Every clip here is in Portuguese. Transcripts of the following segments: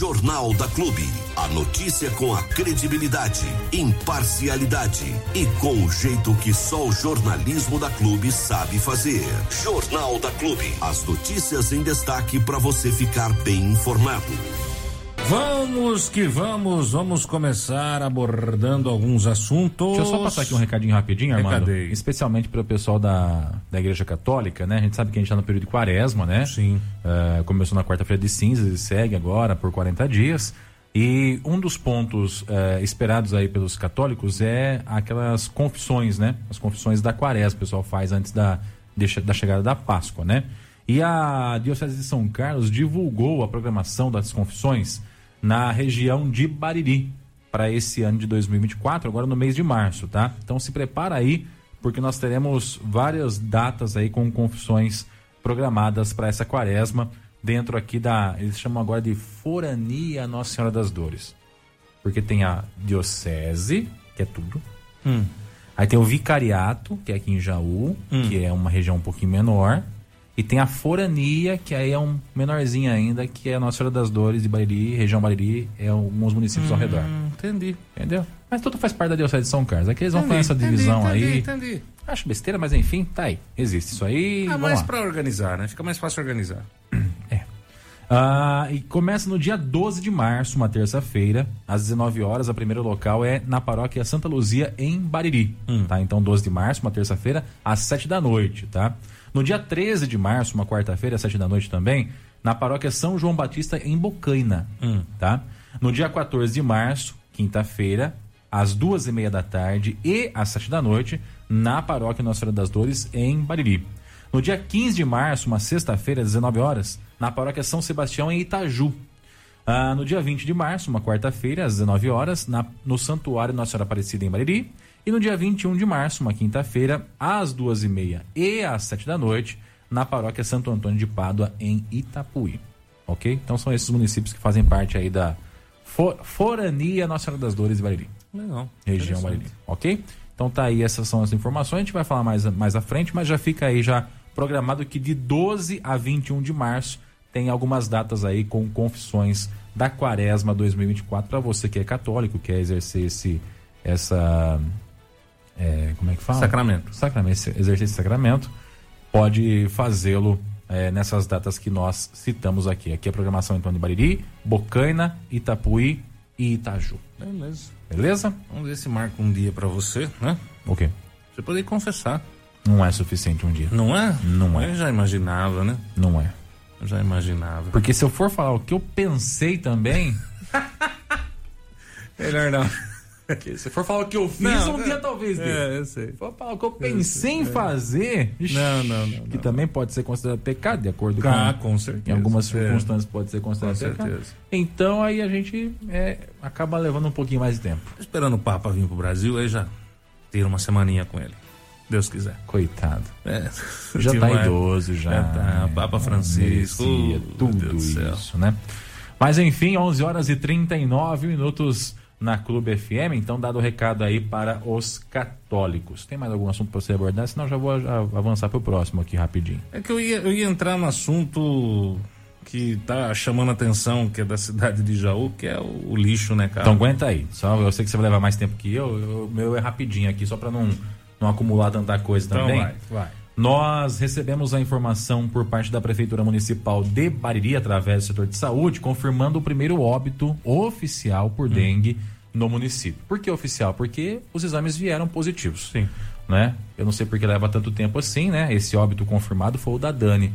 Jornal da Clube. A notícia com a credibilidade, imparcialidade e com o jeito que só o jornalismo da Clube sabe fazer. Jornal da Clube. As notícias em destaque para você ficar bem informado. Vamos que vamos, vamos começar abordando alguns assuntos. Deixa eu só passar aqui um recadinho rapidinho, Armando. Recadei. Especialmente para o pessoal da, da Igreja Católica, né? A gente sabe que a gente está no período de quaresma, né? Sim. É, começou na quarta-feira de cinzas e segue agora por 40 dias. E um dos pontos é, esperados aí pelos católicos é aquelas confissões, né? As confissões da quaresma o pessoal faz antes da, da chegada da Páscoa, né? E a Diocese de São Carlos divulgou a programação das confissões na região de Bariri para esse ano de 2024, agora no mês de março, tá? Então se prepara aí, porque nós teremos várias datas aí com confissões programadas para essa quaresma dentro aqui da, eles chamam agora de Forania Nossa Senhora das Dores. Porque tem a diocese, que é tudo. Aí tem o vicariato, que é aqui em Jaú, que é uma região um pouquinho menor. E tem a forania, que aí é um menorzinho ainda, que é a Nossa Senhora das Dores de Bariri, região Bariri, é alguns municípios ao redor. Hum, entendi. Entendeu? Mas tudo faz parte da Diocese de São Carlos. Aqui eles vão Entendi, fazer essa entendi, divisão entendi, aí. Entendi. Acho besteira, mas enfim, tá aí. Existe isso aí. Vamos mais pra organizar, né? Fica mais fácil organizar. Ah, e começa no dia 12 de março, uma terça-feira, às 19 horas. A primeira local é na paróquia Santa Luzia, em Bariri. Tá? Então, 12 de março, uma terça-feira, às 7 da noite. Tá? No dia 13 de março, uma quarta-feira, às 7 da noite também, na paróquia São João Batista, em Bocaina. Tá? No dia 14 de março, quinta-feira, às duas e meia da tarde e às 7 da noite, na paróquia Nossa Senhora das Dores, em Bariri. No dia 15 de março, uma sexta-feira, às 19 horas, na paróquia São Sebastião, em Itaju. Ah, no dia 20 de março, uma quarta-feira, às 19 horas, na- no Santuário Nossa Senhora Aparecida, em Bariri. E no dia 21 de março, uma quinta-feira, às 2h30 e às 7 da noite, na paróquia Santo Antônio de Pádua, em Itapuí. Ok? Então são esses municípios que fazem parte aí da For- Forania Nossa Senhora das Dores de Bariri Legal. região. Bariri, ok? Então tá aí, essas são as informações, a gente vai falar mais, mais à frente, mas já fica aí já programado que de 12 a 21 de março tem algumas datas aí com confissões da Quaresma 2024 para você que é católico, quer exercer esse essa é, como é que fala? Sacramento. Sacramento, exercer esse sacramento, pode fazê-lo é, nessas datas que nós citamos aqui. Aqui é a programação então de Bariri, Bocaina, Itapuí e Itaju. Beleza. Beleza? Vamos ver se marca um dia pra você, né? O quê? Você poder confessar. Não é suficiente um dia. Não é? Não é. Eu já imaginava, né? Não é. Eu já imaginava. Porque se eu for falar o que eu pensei também. Melhor não. se eu for falar o que eu fiz, Não, um não. dia talvez dê. É, eu sei. Se for falar o que eu pensei em fazer. ixi, Não, não, não, Que não. também pode ser considerado pecado, de acordo Ah, com. com certeza. Em algumas É. circunstâncias pode ser considerado Com pecado. certeza. Então aí a gente é, acaba levando um pouquinho mais de tempo. Tô esperando o Papa vir pro Brasil, aí já ter uma semaninha com ele. Deus quiser. Coitado. É. Já tá uma- idoso, já. Já tá, Papa Francisco. Merecia tudo isso, né? Mas enfim, 11 horas e 39 minutos na Clube FM. Então, dado o recado aí para os católicos. Tem mais algum assunto para você abordar? Senão já vou avançar para o próximo aqui rapidinho. É que eu ia, eu ia entrar no assunto que tá chamando a atenção, que é da cidade de Jaú, que é o, o lixo, né, cara? Então aguenta aí. Só, eu sei que você vai levar mais tempo que eu. eu- O meu é rapidinho aqui, só para não, não acumular tanta coisa Então também. vai, vai. Nós recebemos a informação por parte da Prefeitura Municipal de Bariri, através do setor de saúde, confirmando o primeiro óbito oficial Hum. por dengue no município. Por que oficial? Porque os exames vieram positivos. Sim. Né? Eu não sei porque leva tanto tempo assim, né? Esse óbito confirmado foi o da Dani.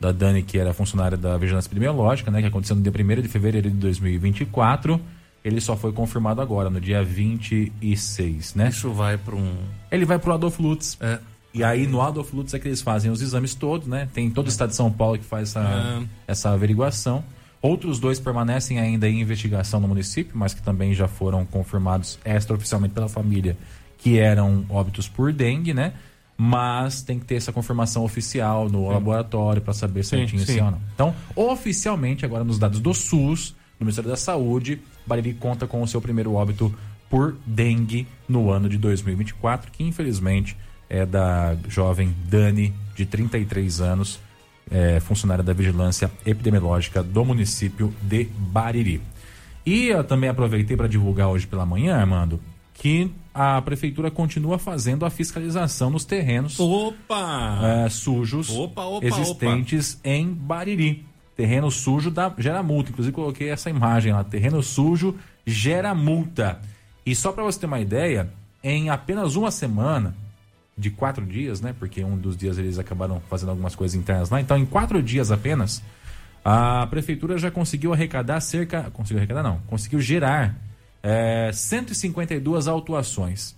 Da Dani, que era funcionária da Vigilância Epidemiológica, né? Que aconteceu no dia 1 de fevereiro de 2024. Ele só foi confirmado agora, no dia 26, né? Isso vai para um. Ele vai pro Adolfo Lutz. É. E aí no Adolfo Lutz é que eles fazem os exames todos, né? Tem todo o estado de São Paulo que faz essa, É. essa averiguação. Outros dois permanecem ainda em investigação no município, mas que também já foram confirmados extraoficialmente pela família que eram óbitos por dengue, né? Mas tem que ter essa confirmação oficial no laboratório para saber certinho sim. se é ou não. Então, oficialmente, agora nos dados do SUS, do Ministério da Saúde, Bariri conta com o seu primeiro óbito por dengue no ano de 2024, que infelizmente é da jovem Dani, de 33 anos. é, funcionária da Vigilância Epidemiológica do município de Bariri. E eu também aproveitei para divulgar hoje pela manhã, Armando, que a prefeitura continua fazendo a fiscalização nos terrenos Opa! é, sujos Opa, opa, existentes em Bariri. Terreno sujo dá, gera multa. Inclusive coloquei essa imagem lá. Terreno sujo gera multa. E só para você ter uma ideia, em apenas uma semana, de quatro dias, né? Porque um dos dias eles acabaram fazendo algumas coisas internas lá. Então, em quatro dias apenas, a prefeitura já conseguiu arrecadar cerca. Conseguiu arrecadar, não. Conseguiu gerar é, 152 autuações.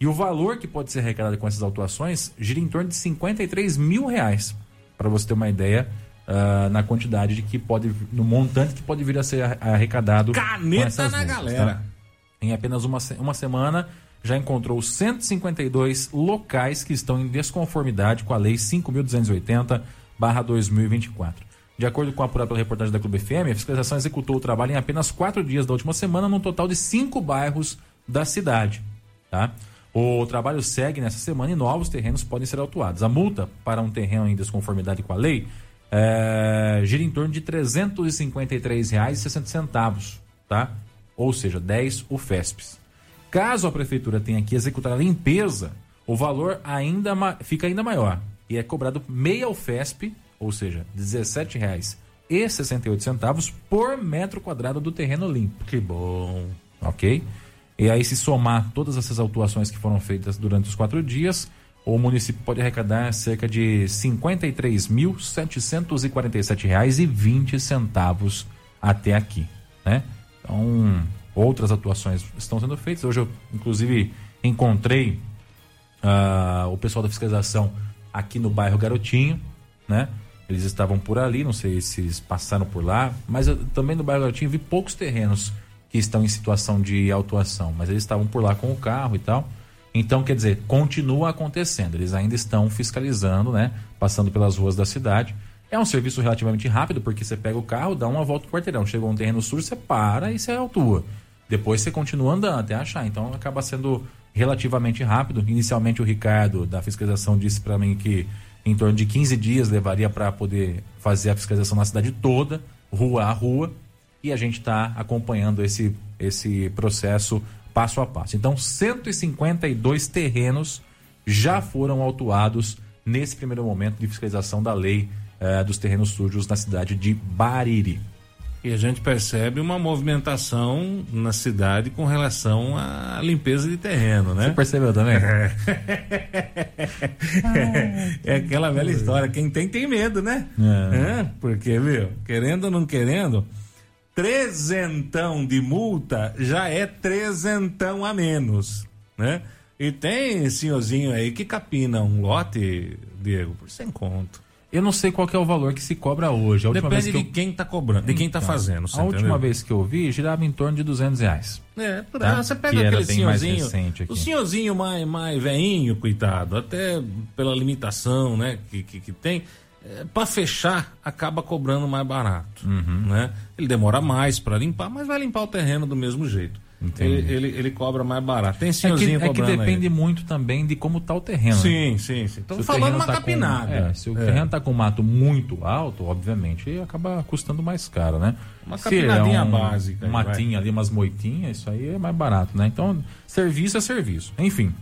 E o valor que pode ser arrecadado com essas autuações gira em torno de 53 mil reais. Para você ter uma ideia uh, na quantidade de que pode. no montante que pode vir a ser arrecadado. Caneta na multas, galera! Tá? Em apenas uma, uma semana já encontrou 152 locais que estão em desconformidade com a Lei 5.280-2024. De acordo com a apurada pela reportagem da Clube FM, a fiscalização executou o trabalho em apenas quatro dias da última semana, num total de cinco bairros da cidade. Tá? O trabalho segue nessa semana e novos terrenos podem ser autuados. A multa para um terreno em desconformidade com a lei é, gira em torno de R$ 353,60, tá? Ou seja, 10 UFESPs. Caso a prefeitura tenha que executar a limpeza, o valor ainda fica ainda maior e é cobrado meia UFESP, ou seja, R$ 17,68 por metro quadrado do terreno limpo. Que bom. Ok? E aí, se somar todas essas autuações que foram feitas durante os quatro dias, o município pode arrecadar cerca de R$ 53.747,20 até aqui, né? Então, outras atuações estão sendo feitas. Hoje eu, inclusive, encontrei uh, o pessoal da fiscalização aqui no bairro Garotinho, né? Eles estavam por ali, não sei se eles passaram por lá, mas eu, também no bairro Garotinho vi poucos terrenos que estão em situação de autuação, mas eles estavam por lá com o carro e tal. Então, quer dizer, continua acontecendo, eles ainda estão fiscalizando, né? Passando pelas ruas da cidade. É um serviço relativamente rápido, porque você pega o carro, dá uma volta no quarteirão, chegou um terreno sujo, você para e você autua. Depois você continua andando até achar. Então acaba sendo relativamente rápido. Inicialmente o Ricardo da fiscalização disse para mim que em torno de 15 dias levaria para poder fazer a fiscalização na cidade toda, rua a rua, e a gente está acompanhando esse, esse processo passo a passo. Então, 152 terrenos já foram autuados nesse primeiro momento de fiscalização da lei eh, dos terrenos sujos na cidade de Bariri. E a gente percebe uma movimentação na cidade com relação à limpeza de terreno, né? Você percebeu também? É, é aquela velha história, quem tem, tem medo, né? É. É, porque, viu, querendo ou não querendo, trezentão de multa já é trezentão a menos, né? E tem senhorzinho aí que capina um lote, Diego, por sem conto. Eu não sei qual é o valor que se cobra hoje. A Depende de eu... quem está cobrando, de quem está então, fazendo. a última entendeu? vez que eu vi, girava em torno de 200 reais. É, por tá? você pega que aquele senhorzinho, o senhorzinho mais, mais veinho, coitado, até pela limitação né, que, que, que tem, é, para fechar, acaba cobrando mais barato. Uhum. Né? Ele demora mais para limpar, mas vai limpar o terreno do mesmo jeito. Ele, ele, ele, cobra mais barato. Tem senhorzinho é que, é que depende aí. muito também de como está o terreno. Sim, né? sim, sim. Estou falando uma tá capinada. Com, é, se o é. terreno está com mato muito alto, obviamente, acaba custando mais caro, né? Uma capinadinha é um, básica. Um matinho ali, umas moitinhas, isso aí é mais barato, né? Então, serviço é serviço. Enfim,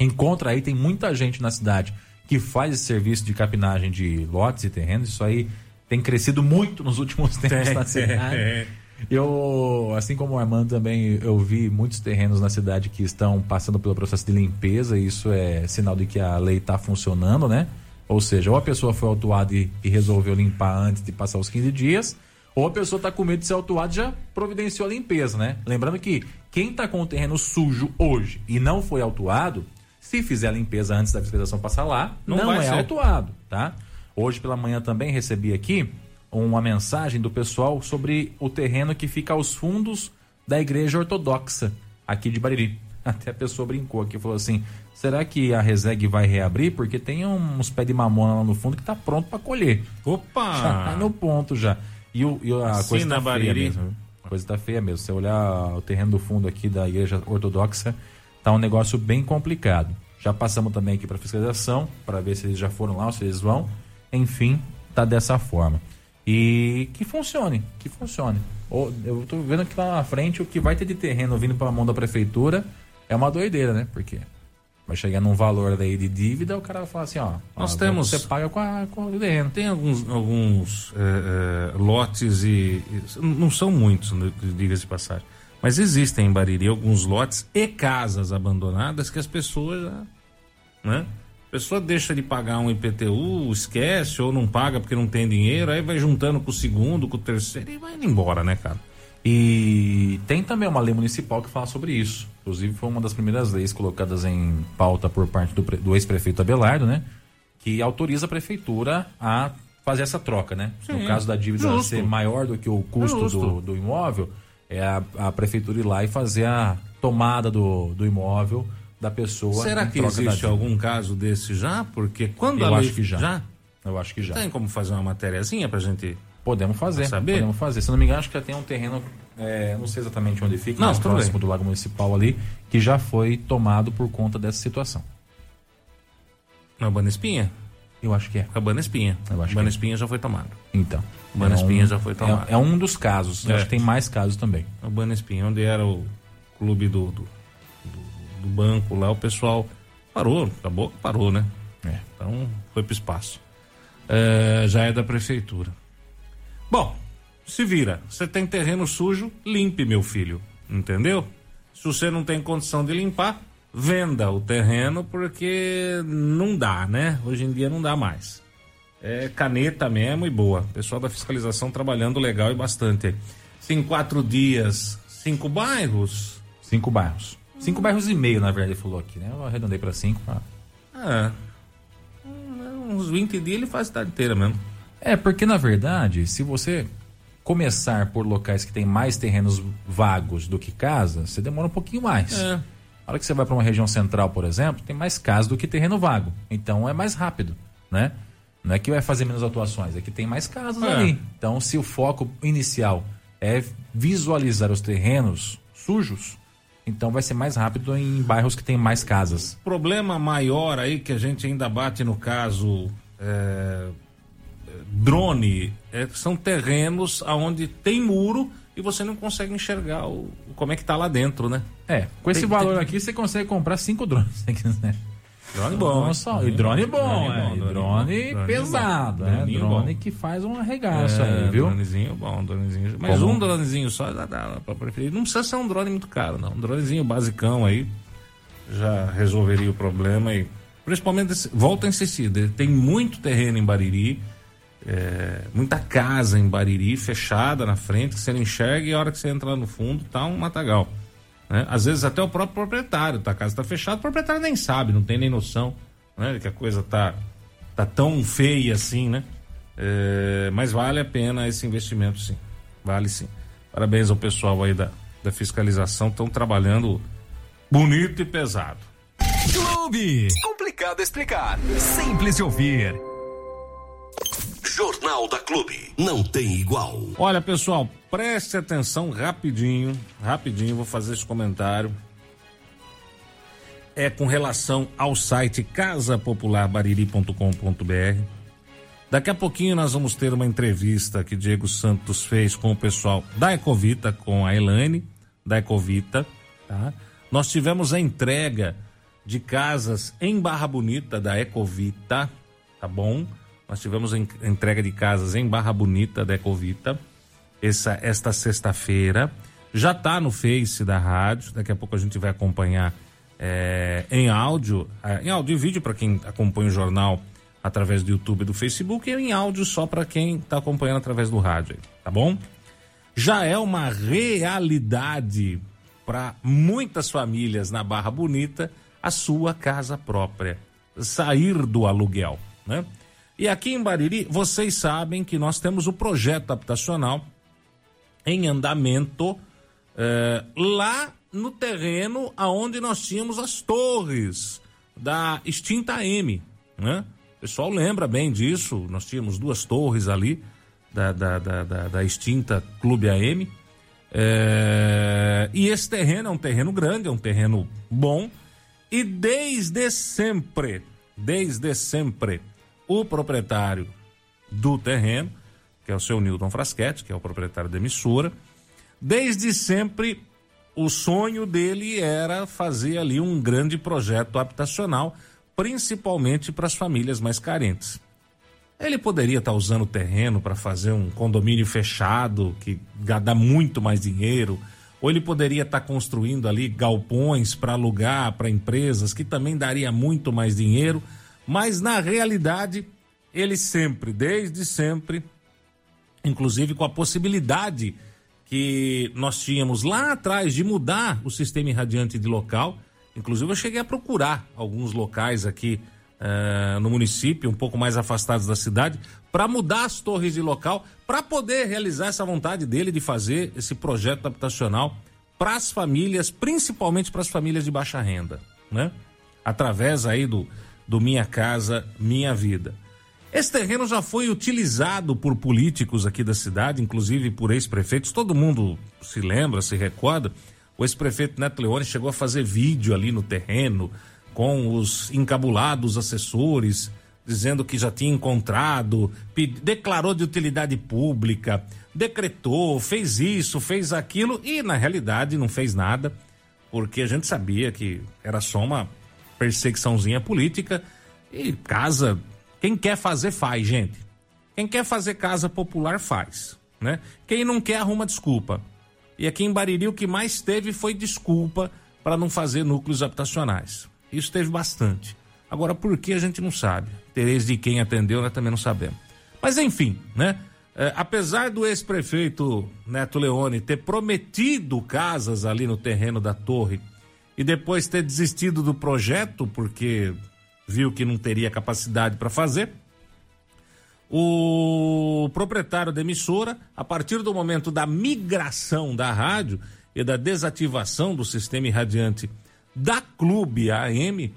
encontra aí, tem muita gente na cidade que faz esse serviço de capinagem de lotes e terrenos. Isso aí tem crescido muito nos últimos tempos na cidade. É. Eu, assim como o Armando também, eu vi muitos terrenos na cidade que estão passando pelo processo de limpeza, e isso é sinal de que a lei está funcionando, né? Ou seja, ou a pessoa foi autuada e, e, resolveu limpar antes de passar os 15 dias, ou a pessoa está com medo de ser autuada e já providenciou a limpeza, né? Lembrando que quem está com o terreno sujo hoje e não foi autuado, se fizer a limpeza antes da fiscalização passar lá, não, não é ser. autuado, tá? Hoje pela manhã também recebi aqui uma mensagem do pessoal sobre o terreno que fica aos fundos da igreja ortodoxa aqui de Bariri. Até a pessoa brincou aqui, falou assim: será que a Reseg vai reabrir? Porque tem uns pés de mamona lá no fundo que está pronto para colher. Opa! Já tá no ponto já. E, o, e a coisa tá feia mesmo. A coisa tá feia mesmo. Se você olhar o terreno do fundo aqui da igreja ortodoxa, tá um negócio bem complicado. Já passamos também aqui para fiscalização, para ver se eles já foram lá ou se eles vão. Enfim, tá dessa forma. E que funcione, que funcione. Eu tô vendo que lá na frente o que vai ter de terreno vindo para a mão da prefeitura é uma doideira, né? Porque vai chegar num valor daí de dívida, o cara vai falar assim, ó, nós ó, temos você paga com, a, com o terreno. Tem alguns alguns é, é, lotes e, e, não são muitos, né, diga-se de passagem, mas existem em Bariri alguns lotes e casas abandonadas que as pessoas, né? A pessoa deixa de pagar um IPTU, esquece ou não paga porque não tem dinheiro, aí vai juntando com o segundo, com o terceiro e vai indo embora, né, cara? E tem também uma lei municipal que fala sobre isso. Inclusive foi uma das primeiras leis colocadas em pauta por parte do, do ex-prefeito Abelardo, né? Que autoriza a prefeitura a fazer essa troca, né? Sim, no caso da dívida justo. ser maior do que o custo do, do, imóvel, é a, a, prefeitura ir lá e fazer a tomada do, do imóvel da pessoa. Será que existe algum caso desse já? Porque quando Eu a lei... acho que já. já. Eu acho que já. Tem como fazer uma matériazinha pra gente Podemos fazer. Saber? Podemos fazer. Se não me engano, acho que já tem um terreno, é, não sei exatamente onde fica, não, mas próximo bem. do Lago Municipal ali, que já foi tomado por conta dessa situação. Na Bana Espinha? Eu acho que é. A Bana Espinha. Eu acho Bana é. Espinha já foi tomado. Então. Bana é Espinha um, já foi tomado. É, é, um dos casos. É. Acho que tem mais casos também. A Bana Espinha, onde era o clube do, do, do, do banco lá, o pessoal parou, acabou, parou, né? É. Então foi pro espaço. É, já é da prefeitura. Bom, se vira. Você tem terreno sujo, limpe, meu filho. Entendeu? Se você não tem condição de limpar, venda o terreno porque não dá, né? Hoje em dia não dá mais. É caneta mesmo e boa. Pessoal da fiscalização trabalhando legal e bastante. Em quatro dias, cinco bairros? Cinco bairros. Cinco bairros e meio, na verdade, ele falou aqui, né? Eu arredondei para cinco. Pra... É. Uns 20 dias ele faz a cidade inteira mesmo. É, porque na verdade, se você começar por locais que tem mais terrenos vagos do que casas, você demora um pouquinho mais. É. A hora que você vai para uma região central, por exemplo, tem mais casas do que terreno vago. Então é mais rápido, né? Não é que vai fazer menos atuações, é que tem mais casas é. ali. Então, se o foco inicial é visualizar os terrenos sujos, então vai ser mais rápido em bairros que tem mais casas. Problema maior aí que a gente ainda bate no caso é, drone é, são terrenos aonde tem muro e você não consegue enxergar o, como é que tá lá dentro, né? É, com esse tem, valor tem... aqui você consegue comprar cinco drones, se quiser. Drone bom. Não só, e drone bom, drone, é, drone, drone, drone pesado, né? Drone, drone que faz um arregaço é, aí, viu? Dronezinho bom, dronezinho. Mas Como? um dronezinho só dá, dá pra preferir. Não precisa ser um drone muito caro, não. Um dronezinho basicão aí já resolveria o problema e principalmente volta a insistir, tem muito terreno em Bariri é, muita casa em Bariri fechada na frente que você não enxerga e a hora que você entra lá no fundo tá um matagal. Né? Às vezes até o próprio proprietário, tá, a casa está fechada, o proprietário nem sabe, não tem nem noção né? que a coisa tá, tá tão feia assim, né? É, mas vale a pena esse investimento sim, vale sim. Parabéns ao pessoal aí da, da fiscalização, estão trabalhando bonito e pesado. Clube! Complicado explicar, simples de ouvir. Jornal da Clube. Não tem igual. Olha, pessoal, preste atenção rapidinho. Rapidinho, vou fazer esse comentário. É com relação ao site casapopularbariri.com.br. Daqui a pouquinho nós vamos ter uma entrevista que Diego Santos fez com o pessoal da Ecovita, com a Elaine, da Ecovita, tá? Nós tivemos a entrega de casas em Barra Bonita da Ecovita, tá bom? Nós tivemos entrega de casas em Barra Bonita da Ecovita essa, esta sexta-feira. Já está no Face da rádio, daqui a pouco a gente vai acompanhar é, em áudio, é, em áudio e vídeo para quem acompanha o jornal através do YouTube e do Facebook e em áudio só para quem está acompanhando através do rádio, tá bom? Já é uma realidade para muitas famílias na Barra Bonita a sua casa própria, sair do aluguel, né? E aqui em Bariri, vocês sabem que nós temos o projeto habitacional em andamento é, lá no terreno aonde nós tínhamos as torres da extinta M, né? O pessoal lembra bem disso, nós tínhamos duas torres ali da, da, da, da, da extinta Clube AM. É, e esse terreno é um terreno grande, é um terreno bom. E desde sempre, desde sempre, o proprietário do terreno, que é o seu Newton Fraschetti, que é o proprietário da emissora. Desde sempre, o sonho dele era fazer ali um grande projeto habitacional, principalmente para as famílias mais carentes. Ele poderia estar usando o terreno para fazer um condomínio fechado, que dá muito mais dinheiro, ou ele poderia estar construindo ali galpões para alugar para empresas, que também daria muito mais dinheiro, mas na realidade, ele sempre, desde sempre, inclusive com a possibilidade que nós tínhamos lá atrás de mudar o sistema irradiante de local, inclusive eu cheguei a procurar alguns locais aqui uh, no município, um pouco mais afastados da cidade, para mudar as torres de local, para poder realizar essa vontade dele de fazer esse projeto habitacional para as famílias, principalmente para as famílias de baixa renda, né? Através aí do, do Minha Casa Minha Vida. Esse terreno já foi utilizado por políticos aqui da cidade, inclusive por ex-prefeitos. Todo mundo se lembra, se recorda. O ex-prefeito Neto Leone chegou a fazer vídeo ali no terreno, com os encabulados assessores, dizendo que já tinha encontrado, declarou de utilidade pública, decretou, fez isso, fez aquilo e na realidade não fez nada, porque a gente sabia que era só uma perseguiçãozinha política e casa, quem quer fazer faz, gente. Quem quer fazer casa popular faz, né? Quem não quer arruma desculpa. E aqui em Bariri o que mais teve foi desculpa para não fazer núcleos habitacionais. Isso teve bastante. Agora, por que a gente não sabe? Interesse de quem atendeu, nós também não sabemos. Mas enfim, né? É, apesar do ex-prefeito Neto Leone ter prometido casas ali no terreno da torre e depois ter desistido do projeto porque viu que não teria capacidade para fazer, o proprietário da emissora, a partir do momento da migração da rádio e da desativação do sistema irradiante da Clube AM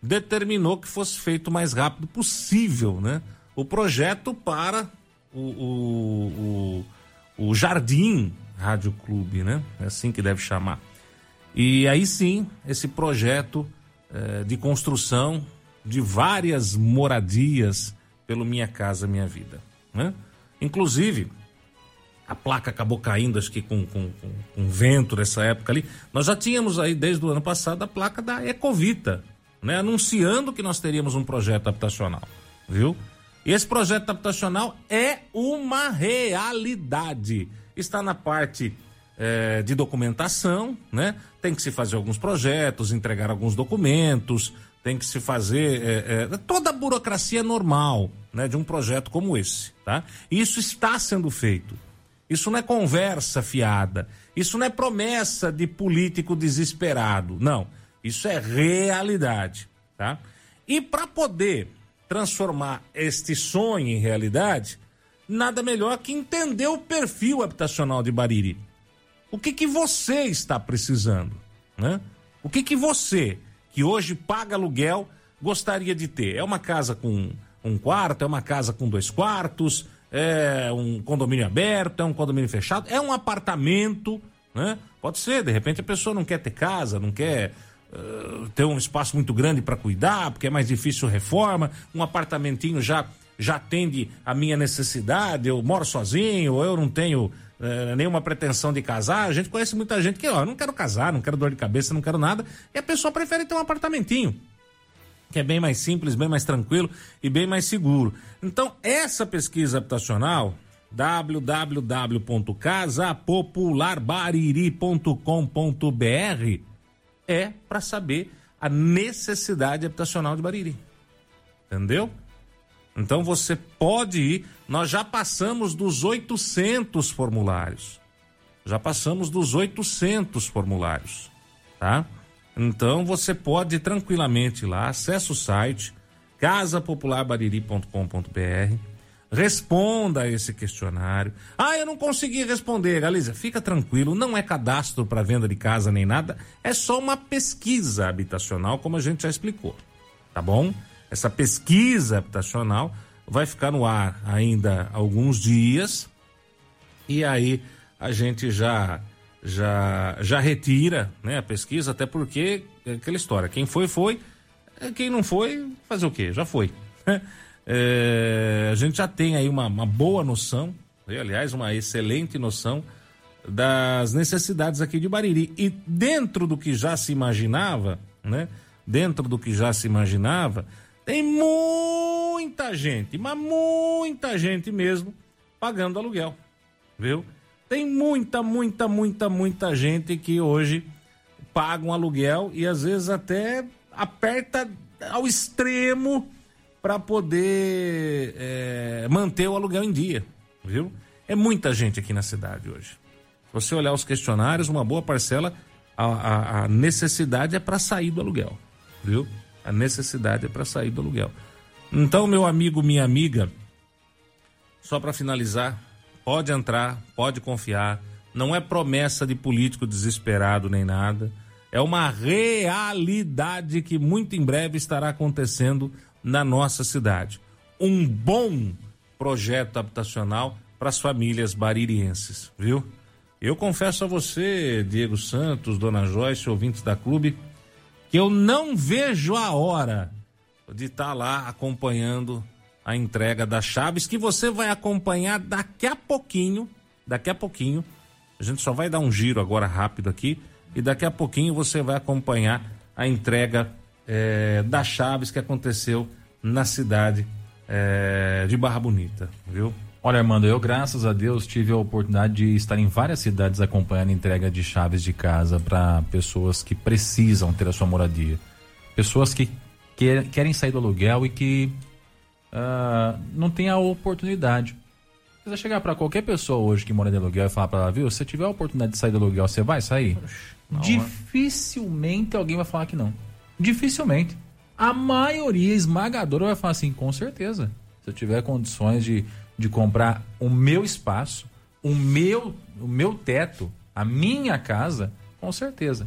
determinou que fosse feito o mais rápido possível, né? O projeto para o, o, o, o Jardim Rádio Clube, né? É assim que deve chamar. E aí sim, esse projeto eh, de construção de várias moradias pelo Minha Casa Minha Vida, né? Inclusive, a placa acabou caindo, acho que com, com, com, com, vento nessa época ali. Nós já tínhamos aí, desde o ano passado, a placa da Ecovita, né? Anunciando que nós teríamos um projeto habitacional, viu? E esse projeto habitacional é uma realidade. Está na parte é, de documentação, né? Tem que se fazer alguns projetos, entregar alguns documentos, tem que se fazer é, é, toda a burocracia normal, né? De um projeto como esse, tá? Isso está sendo feito. Isso não é conversa fiada. Isso não é promessa de político desesperado. Não. Isso é realidade, tá? E para poder transformar este sonho em realidade, nada melhor que entender o perfil habitacional de Bariri. O que que você está precisando, né? O que que você, que hoje paga aluguel, gostaria de ter? É uma casa com um quarto, é uma casa com dois quartos, é um condomínio aberto, é um condomínio fechado, é um apartamento, né? Pode ser, de repente a pessoa não quer ter casa, não quer uh, ter um espaço muito grande para cuidar, porque é mais difícil reforma, um apartamentinho já já atende a minha necessidade, eu moro sozinho, eu não tenho uh, nenhuma pretensão de casar. A gente conhece muita gente que, ó, não quero casar, não quero dor de cabeça, não quero nada, e a pessoa prefere ter um apartamentinho que é bem mais simples, bem mais tranquilo e bem mais seguro. Então, essa pesquisa habitacional, www.casapopularbariri.com.br, é para saber a necessidade habitacional de Bariri. Entendeu? Então você pode ir, nós já passamos dos 800 formulários. Já passamos dos 800 formulários, tá? Então você pode tranquilamente lá, acessa o site casapopularbariri.com.br, responda a esse questionário. Ah, eu não consegui responder, Galiza. Fica tranquilo, não é cadastro para venda de casa nem nada, é só uma pesquisa habitacional, como a gente já explicou. Tá bom? Essa pesquisa habitacional vai ficar no ar ainda alguns dias e aí a gente já já, já retira né, a pesquisa, até porque é aquela história, quem foi, foi, é, quem não foi, fazer o quê? Já foi. é, a gente já tem aí uma, uma boa noção, né? aliás, uma excelente noção das necessidades aqui de Bariri. E dentro do que já se imaginava, né? Dentro do que já se imaginava, tem muita gente, mas muita gente mesmo pagando aluguel, viu? Tem muita, muita, muita, muita gente que hoje paga um aluguel e às vezes até aperta ao extremo para poder é, manter o aluguel em dia, viu? É muita gente aqui na cidade hoje. Se você olhar os questionários, uma boa parcela, a, a, a necessidade é para sair do aluguel, viu? A necessidade é para sair do aluguel. Então, meu amigo, minha amiga, só para finalizar, pode entrar, pode confiar. Não é promessa de político desesperado nem nada. É uma realidade que muito em breve estará acontecendo na nossa cidade. Um bom projeto habitacional para as famílias baririenses, viu? Eu confesso a você, Diego Santos, Dona Joyce, ouvintes da clube, que eu não vejo a hora de estar tá lá acompanhando a entrega das chaves, que você vai acompanhar daqui a pouquinho. Daqui a pouquinho. A gente só vai dar um giro agora rápido aqui. E daqui a pouquinho você vai acompanhar a entrega é, das chaves que aconteceu na cidade é, de Barra Bonita, viu? Olha, Armando, eu, graças a Deus, tive a oportunidade de estar em várias cidades acompanhando a entrega de chaves de casa para pessoas que precisam ter a sua moradia. Pessoas que quer, querem sair do aluguel e que uh, não têm a oportunidade. Você chegar para qualquer pessoa hoje que mora de aluguel e falar para ela, viu, se tiver a oportunidade de sair do aluguel, você vai sair? Não, Dificilmente alguém vai falar que não. Dificilmente. A maioria esmagadora vai falar assim, com certeza. Se eu tiver condições de de comprar o meu espaço, o meu, o meu teto, a minha casa, com certeza.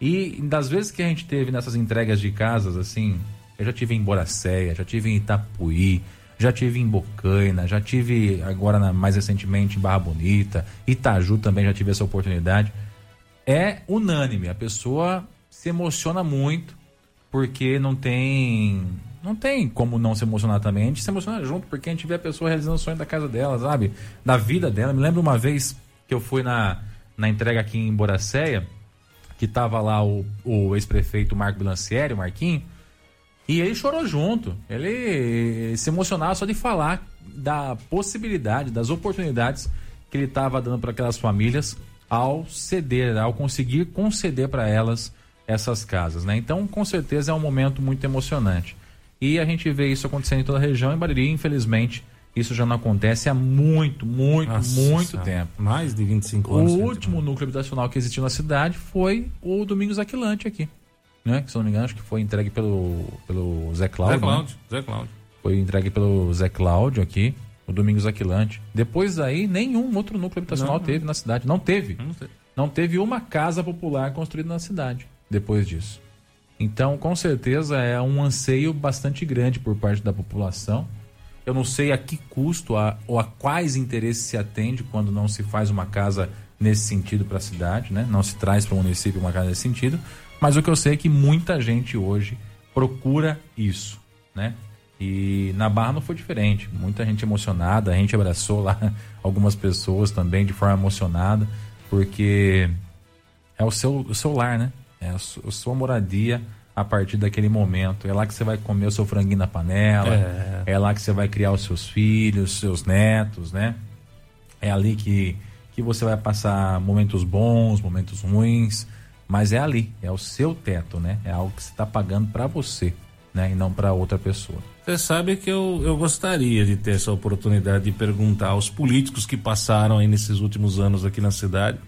E das vezes que a gente teve nessas entregas de casas, assim, eu já tive em Boracéia, já tive em Itapuí, já tive em Bocaina, já tive agora na, mais recentemente em Barra Bonita, Itaju também já tive essa oportunidade. É unânime, a pessoa se emociona muito porque não tem não tem como não se emocionar também. A gente se emociona junto, porque a gente vê a pessoa realizando o sonho da casa dela, sabe? Da vida dela. Me lembro uma vez que eu fui na, na entrega aqui em Boracéia, que tava lá o, o ex-prefeito Marco Bilancieri, o Marquinho, e ele chorou junto. Ele se emocionava só de falar da possibilidade, das oportunidades que ele estava dando para aquelas famílias ao ceder, ao conseguir conceder para elas essas casas, né? Então, com certeza é um momento muito emocionante. E a gente vê isso acontecendo em toda a região. Em Bariri, infelizmente, isso já não acontece há muito, muito, Nossa, muito tempo. Mais de 25 anos. O último núcleo habitacional que existiu na cidade foi o Domingos Aquilante aqui. Né? Que, se não me engano, acho que foi entregue pelo, pelo Zé Cláudio. Zé Cláudio, né? Zé Cláudio. Foi entregue pelo Zé Cláudio aqui, o Domingos Aquilante. Depois daí, nenhum outro núcleo habitacional não, teve não. na cidade. Não teve. Não teve. Não teve uma casa popular construída na cidade depois disso. Então, com certeza, é um anseio bastante grande por parte da população. Eu não sei a que custo a, ou a quais interesses se atende quando não se faz uma casa nesse sentido para a cidade, né? Não se traz para o município uma casa nesse sentido. Mas o que eu sei é que muita gente hoje procura isso, né? E na Barra não foi diferente. Muita gente emocionada, a gente abraçou lá algumas pessoas também de forma emocionada, porque é o seu, o seu lar, né? É a, sua moradia a partir daquele momento. É lá que você vai comer o seu franguinho na panela, é, é lá que você vai criar os seus filhos, seus netos, né? É ali que, que você vai passar momentos bons, momentos ruins, mas é ali, é o seu teto, né? É algo que você está pagando para você, né? E não para outra pessoa. Você sabe que eu, eu gostaria de ter essa oportunidade de perguntar aos políticos que passaram aí nesses últimos anos aqui na cidade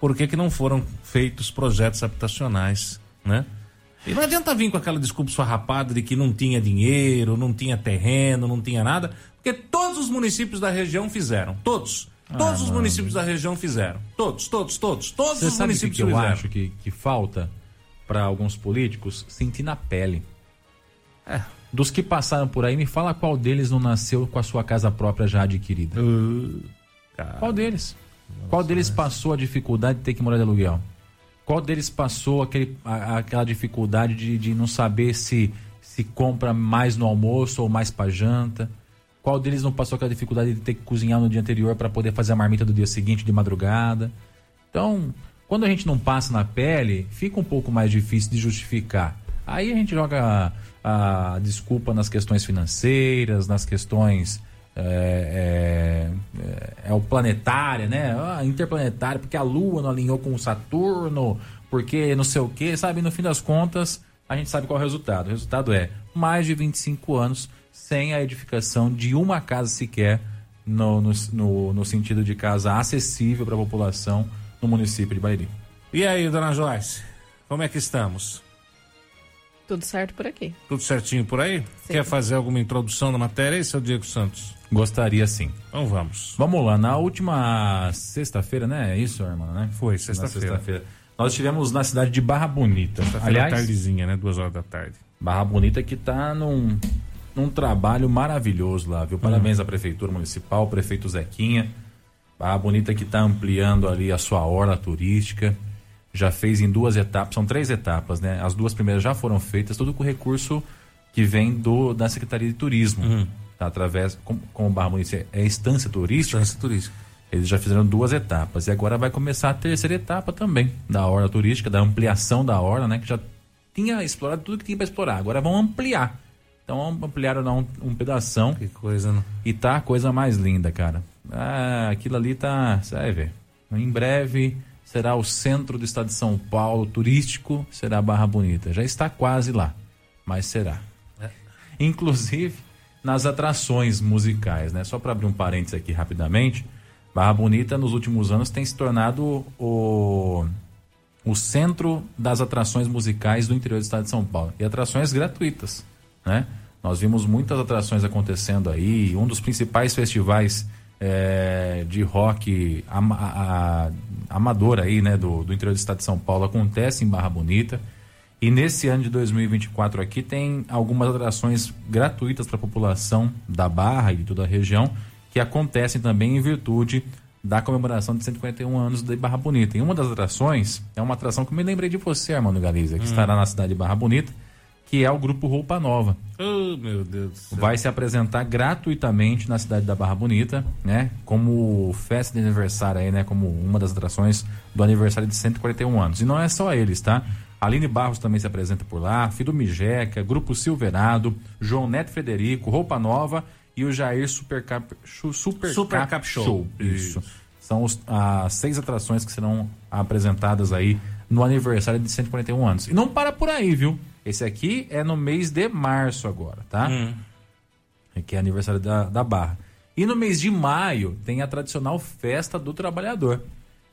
por que, que não foram feitos projetos habitacionais, né? E não adianta vir com aquela desculpa farrapada de que não tinha dinheiro, não tinha terreno, não tinha nada, porque todos os municípios da região fizeram, todos. Todos ah, os mano. municípios da região fizeram. Todos, todos, todos. Todos Você os sabe municípios que, que eu acho que, que falta para alguns políticos sentir na pele. É. Dos que passaram por aí, me fala qual deles não nasceu com a sua casa própria já adquirida. Uh, qual deles? Nossa, Qual deles passou a dificuldade de ter que morar de aluguel? Qual deles passou aquele, a, aquela dificuldade de, de não saber se, se compra mais no almoço ou mais para janta. Qual deles não passou aquela dificuldade de ter que cozinhar no dia anterior para poder fazer a marmita do dia seguinte de madrugada? Então, quando a gente não passa na pele, fica um pouco mais difícil de justificar. Aí a gente joga a, a desculpa nas questões financeiras, nas questões é, é, é, o planetária, né? Ah, interplanetária, porque a Lua não alinhou com o Saturno, porque não sei o que, sabe? No fim das contas, a gente sabe qual é o resultado. O resultado é mais de 25 anos sem a edificação de uma casa sequer, no, no, no, no sentido de casa acessível para a população no município de Bariri. E aí, dona Joyce, como é que estamos? Tudo certo por aqui. Tudo certinho por aí? Sim. Quer fazer alguma introdução da matéria aí, seu Diego Santos? Gostaria sim. Então vamos. Vamos lá, na última sexta-feira, né? É isso, irmão, né? Foi, sexta-feira. Sexta nós estivemos na cidade de Barra Bonita. Aliás, tardezinha, né? Duas horas da tarde. Barra Bonita que está num, num trabalho maravilhoso lá, viu? Parabéns uhum. à Prefeitura Municipal, prefeito Zequinha. Barra Bonita que está ampliando ali a sua orla turística já fez em duas etapas, são três etapas, né? As duas primeiras já foram feitas, tudo com recurso que vem do da Secretaria de Turismo, uhum. tá? através, como, como o Barra Municipal é instância turística. Instância turística. Eles já fizeram duas etapas e agora vai começar a terceira etapa também da orla turística, da ampliação da orla, né? Que já tinha explorado tudo que tinha para explorar. Agora vão ampliar. Então ampliaram um, um pedação. Que coisa, né? E tá a coisa mais linda, cara. Ah, aquilo ali tá, você vai ver. Em breve será o centro do estado de São Paulo, turístico, será Barra Bonita. Já está quase lá, mas será. É. Inclusive nas atrações musicais, né? Só para abrir um parênteses aqui rapidamente, Barra Bonita nos últimos anos tem se tornado o, o centro das atrações musicais do interior do estado de São Paulo. E atrações gratuitas, né? Nós vimos muitas atrações acontecendo aí, um dos principais festivais é, de rock a, a, amador aí, né, do, do interior do estado de São Paulo acontece em Barra Bonita. E nesse ano de 2024 aqui tem algumas atrações gratuitas para a população da Barra e de toda a região que acontecem também em virtude da comemoração de 151 anos de Barra Bonita. E uma das atrações é uma atração que eu me lembrei de você, Armando Galiza, que hum. estará na cidade de Barra Bonita que é o grupo Roupa Nova. Oh, meu Deus do céu. Vai se apresentar gratuitamente na cidade da Barra Bonita, né? Como festa de aniversário aí, né? Como uma das atrações do aniversário de 141 anos. E não é só eles, tá? Aline Barros também se apresenta por lá, Fido Mijeca, Grupo Silverado, João Neto Frederico, Roupa Nova e o Jair Super Cap, Super, Super Cap, Cap Show. Show. Isso. Isso. São as seis atrações que serão apresentadas aí no aniversário de 141 anos. E não para por aí, viu? Esse aqui é no mês de março agora, tá? Hum. Que é aniversário da, da Barra. E no mês de maio tem a tradicional Festa do Trabalhador.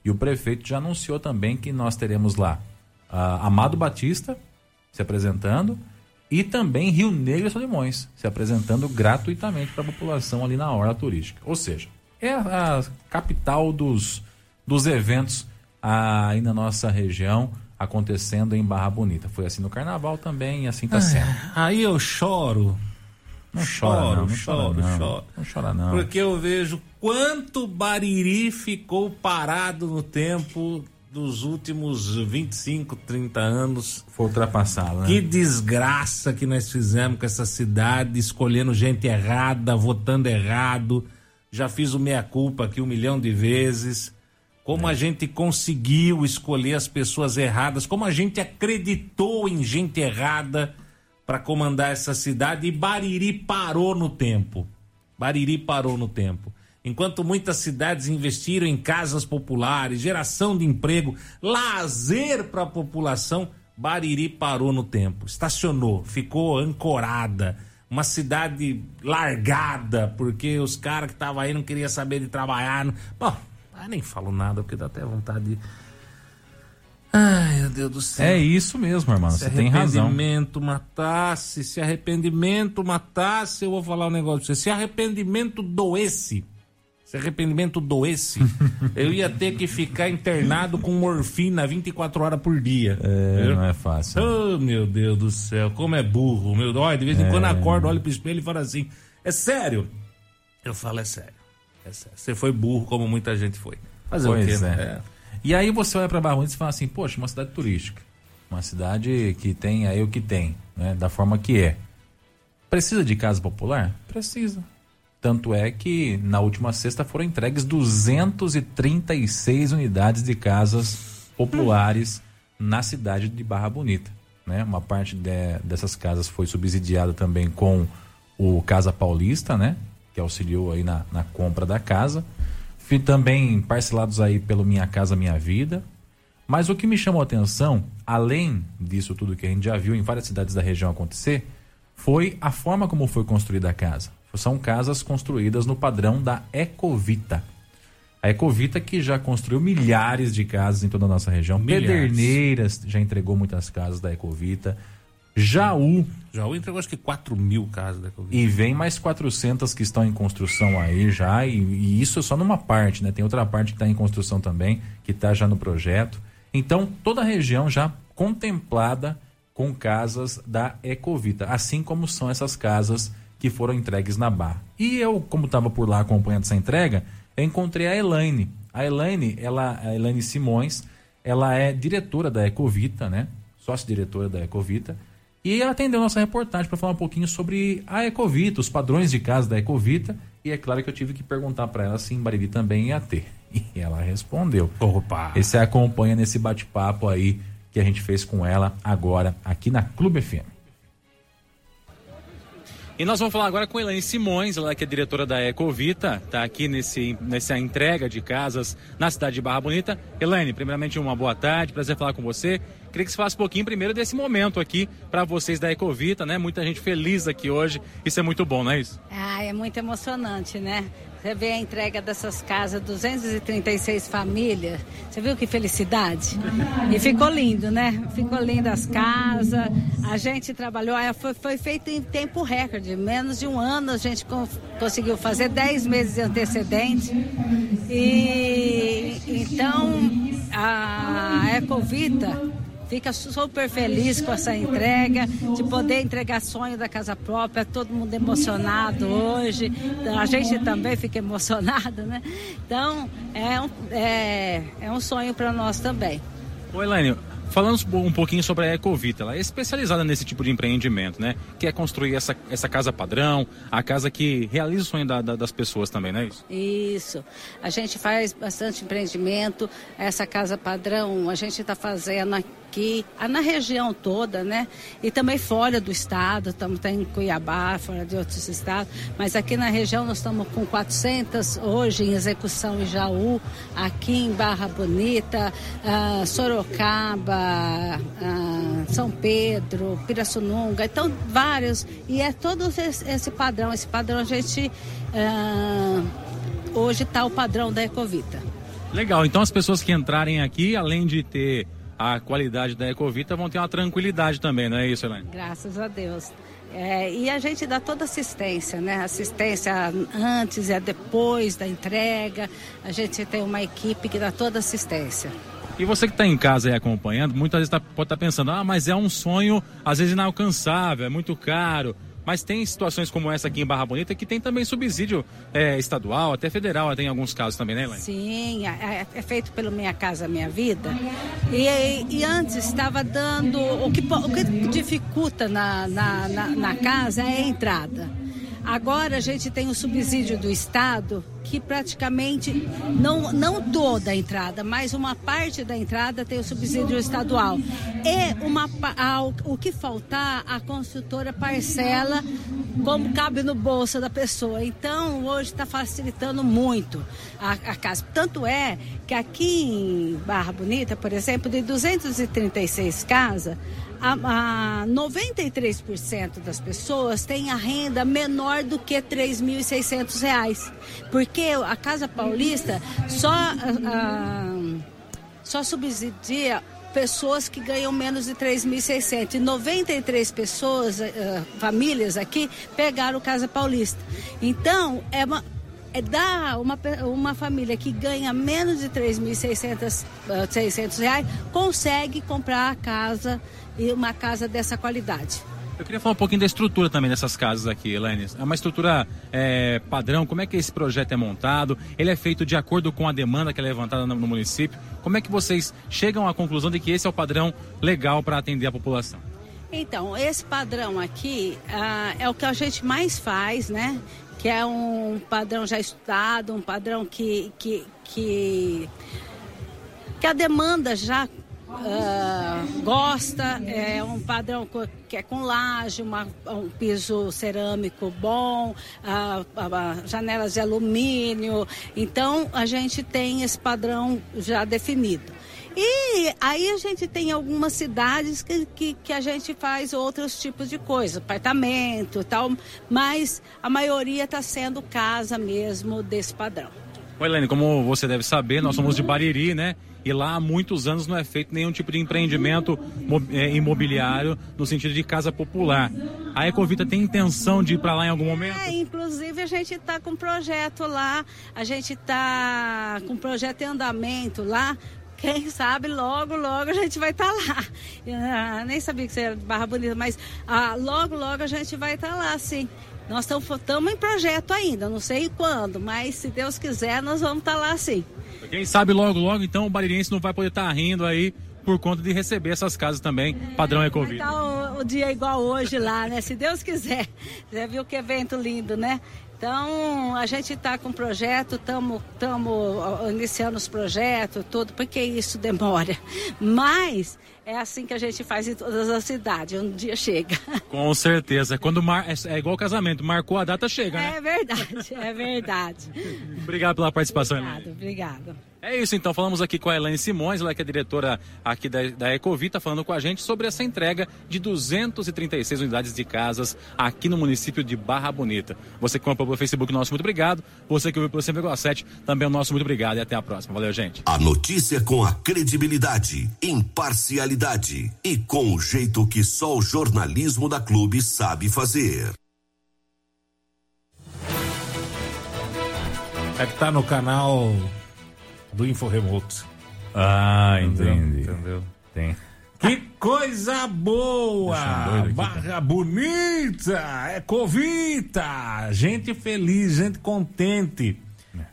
E o prefeito já anunciou também que nós teremos lá uh, Amado Batista se apresentando e também Rio Negro e Solimões se apresentando gratuitamente para a população ali na hora turística. Ou seja, é a, capital dos, dos eventos aí na nossa região acontecendo em Barra Bonita. Foi assim no carnaval também e assim está sendo. Aí eu choro. Não choro, choro, não, não choro, não. choro. Não chora não. Porque eu vejo quanto Bariri ficou parado no tempo dos últimos 25, 30 anos. Foi ultrapassado, né? Que desgraça que nós fizemos com essa cidade, escolhendo gente errada, votando errado. Já fiz o meia-culpa aqui um milhão de vezes como é. a gente conseguiu escolher as pessoas erradas, como a gente acreditou em gente errada para comandar essa cidade e Bariri parou no tempo. Bariri parou no tempo. Enquanto muitas cidades investiram em casas populares, geração de emprego, lazer para a população, Bariri parou no tempo, estacionou, ficou ancorada. Uma cidade largada, porque os caras que estavam aí não queriam saber de trabalhar. Bom, ah, nem falo nada porque dá até vontade de. Ai, meu Deus do céu. É isso mesmo, irmão. Se Você tem razão. Se arrependimento matasse, se arrependimento matasse, eu vou falar um negócio pra você. Se arrependimento doesse, se arrependimento doesse, eu ia ter que ficar internado com morfina 24 horas por dia. É, viu? não é fácil. Oh, meu Deus do céu, como é burro. Meu, olha, de vez em é... quando acordo, olho pro espelho e falo assim: é sério? Eu falo, é sério. Você foi burro como muita gente foi. Fazer pois o quê, né? É. E aí você olha para Barra e fala assim, poxa, uma cidade turística. Uma cidade que tem aí o que tem, né? Da forma que é. Precisa de casa popular? Precisa. Tanto é que na última sexta foram entregues 236 unidades de casas populares hum. na cidade de Barra Bonita. Né? Uma parte de, dessas casas foi subsidiada também com o Casa Paulista, né? Que auxiliou aí na, na compra da casa. Fui também parcelados aí pelo Minha Casa Minha Vida. Mas o que me chamou a atenção, além disso tudo que a gente já viu em várias cidades da região acontecer, foi a forma como foi construída a casa. São casas construídas no padrão da Ecovita. A Ecovita que já construiu milhares de casas em toda a nossa região. Milhares. Pederneiras já entregou muitas casas da Ecovita. Jaú. Jaú entregou acho que 4 mil casas da Ecovita. E vem mais 400 que estão em construção aí já. E, e isso é só numa parte, né? Tem outra parte que está em construção também, que está já no projeto. Então, toda a região já contemplada com casas da Ecovita, assim como são essas casas que foram entregues na Barra. E eu, como estava por lá acompanhando essa entrega, eu encontrei a Elaine. A Elaine, ela, a Elaine Simões, ela é diretora da Ecovita, né? Sócio-diretora da Ecovita. E ela atendeu nossa reportagem para falar um pouquinho sobre a Ecovita, os padrões de casa da Ecovita. E é claro que eu tive que perguntar para ela se em Bariri também ia ter. E ela respondeu. Opa! E você acompanha nesse bate-papo aí que a gente fez com ela agora aqui na Clube FM. E nós vamos falar agora com Elaine Simões, ela que é diretora da Ecovita, está aqui nesse, nessa entrega de casas na cidade de Barra Bonita. Elaine, primeiramente uma boa tarde, prazer falar com você. Queria que você falasse um pouquinho primeiro desse momento aqui para vocês da Ecovita, né? Muita gente feliz aqui hoje, isso é muito bom, não é isso? Ah, é muito emocionante, né? Você vê a entrega dessas casas, 236 famílias. Você viu que felicidade? E ficou lindo, né? Ficou lindo as casas. A gente trabalhou, foi, foi feito em tempo recorde. Menos de um ano a gente conseguiu fazer 10 meses de antecedente. E então a Ecovita fica super feliz com essa entrega, de poder entregar sonho da casa própria, todo mundo emocionado hoje, a gente também fica emocionado, né? Então, é um, é, é um sonho para nós também. Oi, Elaine, Falando um pouquinho sobre a Ecovita, ela é especializada nesse tipo de empreendimento, né? Que é construir essa, essa casa padrão, a casa que realiza o sonho da, da, das pessoas também, não é isso? Isso. A gente faz bastante empreendimento, essa casa padrão, a gente está fazendo aqui, ah, na região toda, né? E também fora do estado, estamos em Cuiabá, fora de outros estados, mas aqui na região nós estamos com 400 hoje em execução em Jaú, aqui em Barra Bonita, uh, Sorocaba, uh, São Pedro, Pirassununga, então vários, e é todo esse, padrão, esse padrão a gente hoje está o padrão da Ecovita. Legal, então as pessoas que entrarem aqui, além de ter a qualidade da Ecovita, vão ter uma tranquilidade também, não é isso, Elaine? Graças a Deus. É, e a gente dá toda assistência, né? Assistência antes e depois da entrega. A gente tem uma equipe que dá toda assistência. E você que está em casa aí acompanhando, muitas vezes tá, pode estar tá pensando, ah, mas é um sonho às vezes inalcançável, é muito caro. Mas tem situações como essa aqui em Barra Bonita que tem também subsídio é, estadual, até federal, até em alguns casos também, né, Elaine? Sim, é, é, feito pelo Minha Casa Minha Vida. E, e antes estava dando. O que, o que dificulta na, na, na, na casa é a entrada. Agora a gente tem o subsídio do Estado que praticamente não, não toda a entrada, mas uma parte da entrada tem o subsídio estadual. E uma, o que faltar, a construtora parcela como cabe no bolso da pessoa. Então, hoje está facilitando muito a, a casa. Tanto é que aqui em Barra Bonita, por exemplo, de 236 casas, a, a 93% das pessoas têm a renda menor do que R$ 3.600, porque a Casa Paulista só, a, só subsidia pessoas que ganham menos de 3.600. E 93 pessoas, uh, famílias aqui, pegaram Casa Paulista. Então, é uma, é dar uma, uma família que ganha menos de 3.600 uh, reais, consegue comprar a casa e uma casa dessa qualidade. Eu queria falar um pouquinho da estrutura também dessas casas aqui, Elaine. É uma estrutura é, padrão, como é que esse projeto é montado? Ele é feito de acordo com a demanda que é levantada no, no município? Como é que vocês chegam à conclusão de que esse é o padrão legal para atender a população? Então, esse padrão aqui uh, é o que a gente mais faz, né? Que é um padrão já estudado, um padrão que, que, que, que a demanda já uh, gosta, é um padrão que é com laje, uma, um piso cerâmico bom, uh, janelas de alumínio. Então a gente tem esse padrão já definido. E aí a gente tem algumas cidades que, que, que, a gente faz outros tipos de coisa, apartamento e tal, mas a maioria está sendo casa mesmo desse padrão. Helene, como você deve saber, nós somos de Bariri, né? E lá há muitos anos não é feito nenhum tipo de empreendimento é, imobiliário no sentido de casa popular. A Ecovita tem intenção de ir para lá em algum momento? É, inclusive a gente está com um projeto lá, a gente está com um projeto em andamento lá quem sabe logo, logo a gente vai estar tá lá. Ah, nem sabia que você era Barra Bonita, mas ah, logo, logo a gente vai estar tá lá, sim. Nós estamos em projeto ainda, não sei quando, mas se Deus quiser, nós vamos estar tá lá sim. Quem sabe logo, logo, então o baririense não vai poder estar tá rindo aí por conta de receber essas casas também, padrão Ecovida. Vai tá o, o dia igual hoje lá, né? Se Deus quiser. Você viu que evento lindo, né? Então, a gente está com um projeto, estamos iniciando os projetos, tudo, porque isso demora. Mas é assim que a gente faz em todas as cidades, um dia chega. Com certeza. Quando mar... é, é igual casamento, marcou a data, chega, né? É verdade, é verdade. Obrigado pela participação, Obrigado, obrigado. É isso, então. Falamos aqui com a Elaine Simões, ela que é diretora aqui da, da Ecovita, falando com a gente sobre essa entrega de 236 unidades de casas aqui no município de Barra Bonita. Você que comprou pelo Facebook, nosso muito obrigado. Você que ouviu pelo 100,7, também o nosso muito obrigado e até a próxima. Valeu, gente. A notícia com a credibilidade, imparcialidade e com o jeito que só o jornalismo da Clube sabe fazer. É que tá no canal do Inforemoto. Ah, entendi. Entendeu? Tem. Que coisa boa! Barra tá? bonita! É Covita! Gente feliz, gente contente.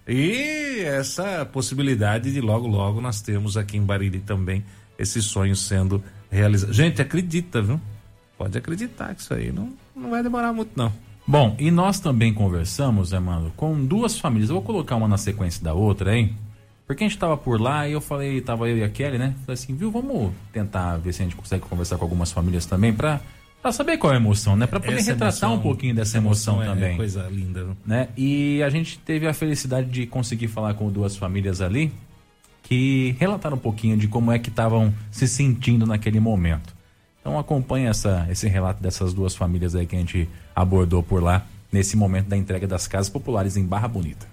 É. E essa possibilidade de logo, logo nós temos aqui em Bariri também esse sonho sendo realizado. Gente, acredita, viu? Pode acreditar que isso aí não, não vai demorar muito, não. Bom, e nós também conversamos, Emmanuel, com duas famílias. Eu vou colocar uma na sequência da outra, hein? Porque a gente tava por lá e eu falei, tava eu e a Kelly, né? Falei assim, viu, vamos tentar ver se a gente consegue conversar com algumas famílias também pra, pra saber qual é a emoção, né? Pra poder essa retratar emoção, um pouquinho dessa emoção, emoção é, também. É coisa linda, né? E a gente teve a felicidade de conseguir falar com duas famílias ali que relataram um pouquinho de como é que estavam se sentindo naquele momento. Então acompanha essa, esse relato dessas duas famílias aí que a gente abordou por lá nesse momento da entrega das casas populares em Barra Bonita.